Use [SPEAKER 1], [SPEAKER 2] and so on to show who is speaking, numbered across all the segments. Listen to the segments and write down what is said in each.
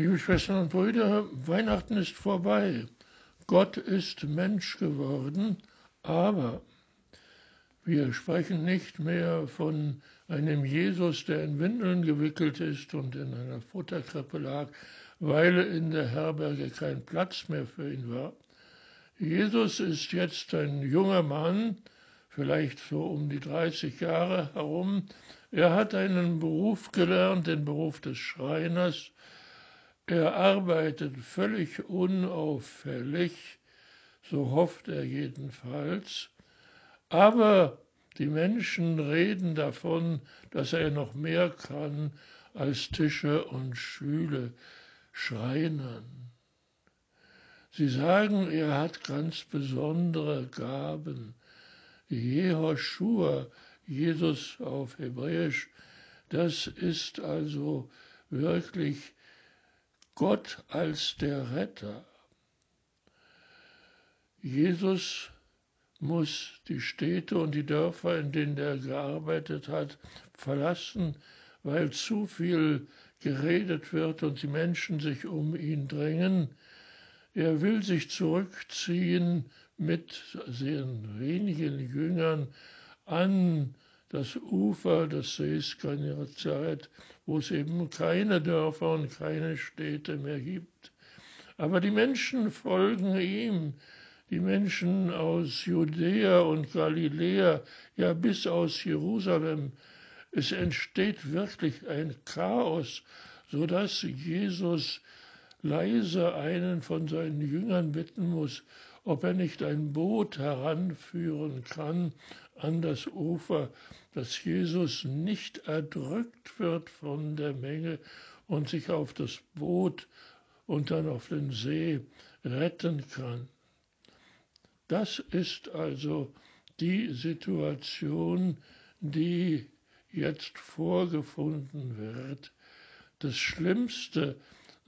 [SPEAKER 1] Liebe Schwestern und Brüder, Weihnachten ist vorbei. Gott ist Mensch geworden, aber wir sprechen nicht mehr von einem Jesus, der in Windeln gewickelt ist und in einer Futterkrippe lag, weil in der Herberge kein Platz mehr für ihn war. Jesus ist jetzt ein junger Mann, vielleicht so um die 30 Jahre herum. Er hat einen Beruf gelernt, den Beruf des Schreiners. Er arbeitet völlig unauffällig, so hofft er jedenfalls. Aber die Menschen reden davon, dass er noch mehr kann als Tische und Schüle schreinern. Sie sagen, er hat ganz besondere Gaben. Jehoshua, Jesus auf Hebräisch, das ist also wirklich Gott als der Retter. Jesus muss die Städte und die Dörfer, in denen er gearbeitet hat, verlassen, weil zu viel geredet wird und die Menschen sich um ihn drängen. Er will sich zurückziehen mit sehr wenigen Jüngern an das Ufer des Sees Genezareth, wo es eben keine Dörfer und keine Städte mehr gibt. Aber die Menschen folgen ihm, die Menschen aus Judäa und Galiläa, ja bis aus Jerusalem. Es entsteht wirklich ein Chaos, so dass Jesus leise einen von seinen Jüngern bitten muss, ob er nicht ein Boot heranführen kann an das Ufer, dass Jesus nicht erdrückt wird von der Menge und sich auf das Boot und dann auf den See retten kann. Das ist also die Situation, die jetzt vorgefunden wird. Das Schlimmste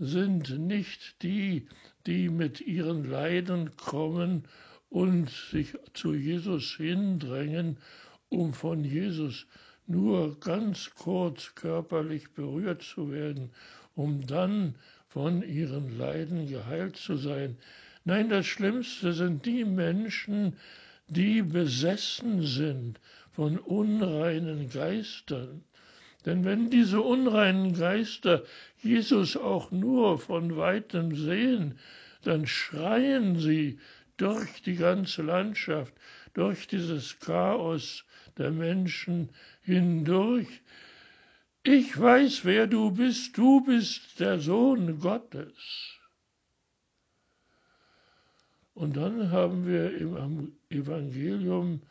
[SPEAKER 1] sind nicht die, die mit ihren Leiden kommen und sich zu Jesus hindrängen, um von Jesus nur ganz kurz körperlich berührt zu werden, um dann von ihren Leiden geheilt zu sein. Nein, das Schlimmste sind die Menschen, die besessen sind von unreinen Geistern. Denn wenn diese unreinen Geister Jesus auch nur von weitem sehen, dann schreien sie durch die ganze Landschaft, durch dieses Chaos der Menschen hindurch. Ich weiß, wer du bist, du bist der Sohn Gottes. Und dann haben wir im Evangelium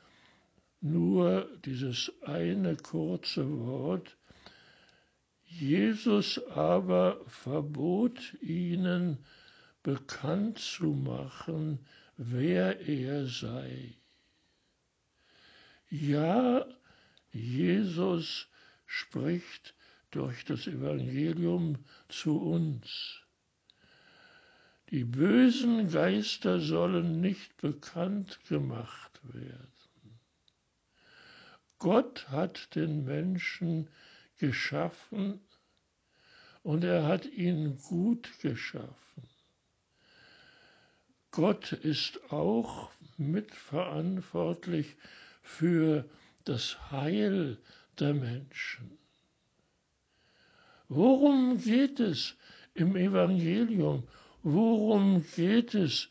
[SPEAKER 1] nur dieses eine kurze Wort. Jesus aber verbot ihnen bekannt zu machen, wer er sei. Ja, Jesus spricht durch das Evangelium zu uns. Die bösen Geister sollen nicht bekannt gemacht werden. Gott hat den Menschen geschaffen und er hat ihn gut geschaffen. Gott ist auch mitverantwortlich für das Heil der Menschen. Worum geht es im Evangelium? Worum geht es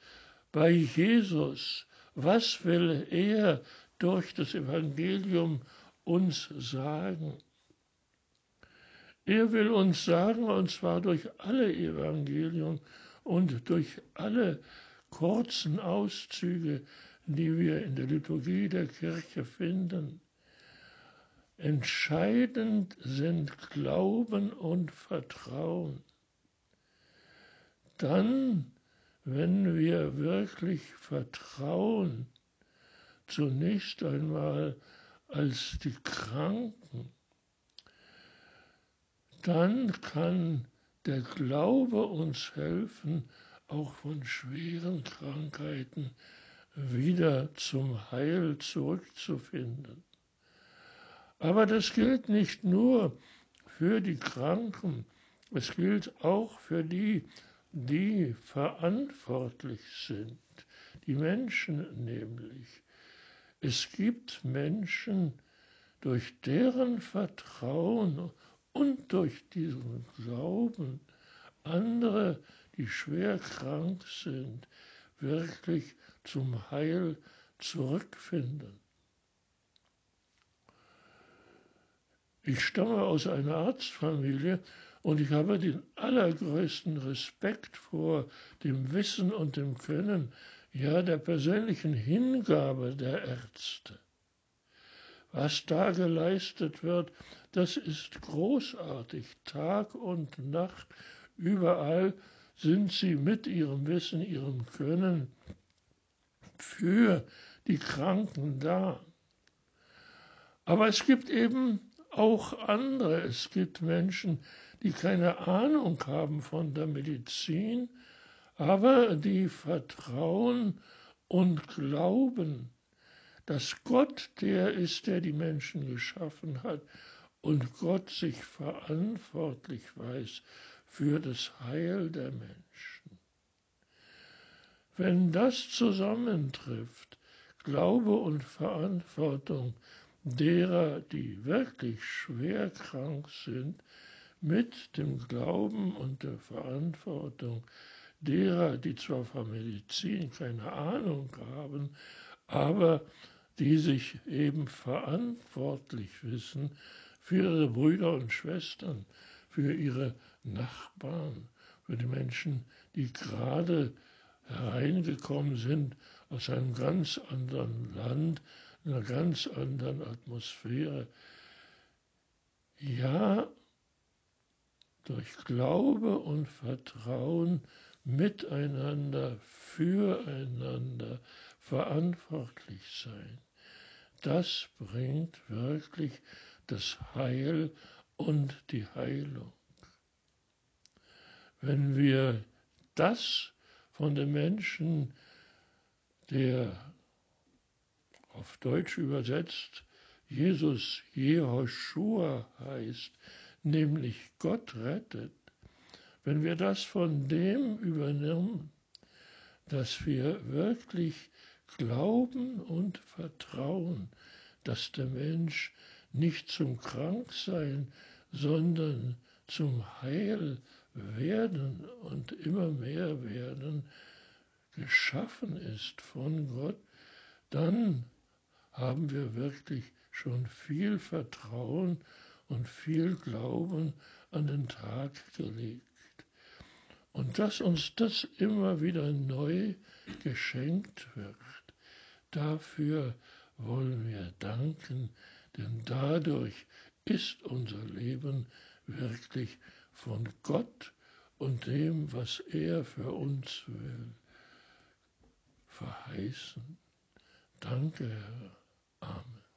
[SPEAKER 1] bei Jesus? Was will er durch das Evangelium uns sagen? Er will uns sagen, und zwar durch alle Evangelien und durch alle kurzen Auszüge, die wir in der Liturgie der Kirche finden. Entscheidend sind Glauben und Vertrauen dann, wenn wir wirklich vertrauen, zunächst einmal als die Kranken, dann kann der Glaube uns helfen, auch von schweren Krankheiten wieder zum Heil zurückzufinden. Aber das gilt nicht nur für die Kranken, Es gilt auch für die, die verantwortlich sind, die Menschen nämlich. Es gibt Menschen, durch deren Vertrauen und durch diesen Glauben andere, die schwer krank sind, wirklich zum Heil zurückfinden. Ich stamme aus einer Arztfamilie und ich habe den allergrößten Respekt vor dem Wissen und dem Können, ja der persönlichen Hingabe der Ärzte. Was da geleistet wird, das ist großartig. Tag und Nacht, überall sind sie mit ihrem Wissen, ihrem Können für die Kranken da. Aber es gibt eben auch andere. Es gibt Menschen, die keine Ahnung haben von der Medizin, aber die vertrauen und glauben, dass Gott der ist, der die Menschen geschaffen hat und Gott sich verantwortlich weiß für das Heil der Menschen. Wenn das zusammentrifft, Glaube und Verantwortung derer, die wirklich schwer krank sind, mit dem Glauben und der Verantwortung derer, die zwar von Medizin keine Ahnung haben, aber die sich eben verantwortlich wissen für ihre Brüder und Schwestern, für ihre Nachbarn, für die Menschen, die gerade hereingekommen sind aus einem ganz anderen Land, einer ganz anderen Atmosphäre. Ja, durch Glaube und Vertrauen miteinander, füreinander verantwortlich sein. Das bringt wirklich das Heil und die Heilung. Wenn wir das von dem Menschen, der auf Deutsch übersetzt Jesus Jehoshua heißt, nämlich Gott rettet, wenn wir das von dem übernehmen, dass wir wirklich glauben und vertrauen, dass der Mensch nicht zum Kranksein, sondern zum Heil werden und immer mehr werden geschaffen ist von Gott, dann haben wir wirklich schon viel Vertrauen und viel Glauben an den Tag gelegt. Und dass uns das immer wieder neu geschenkt wird, dafür wollen wir danken, denn dadurch ist unser Leben wirklich von Gott und dem, was er für uns will, verheißen. Danke, Herr. Amen.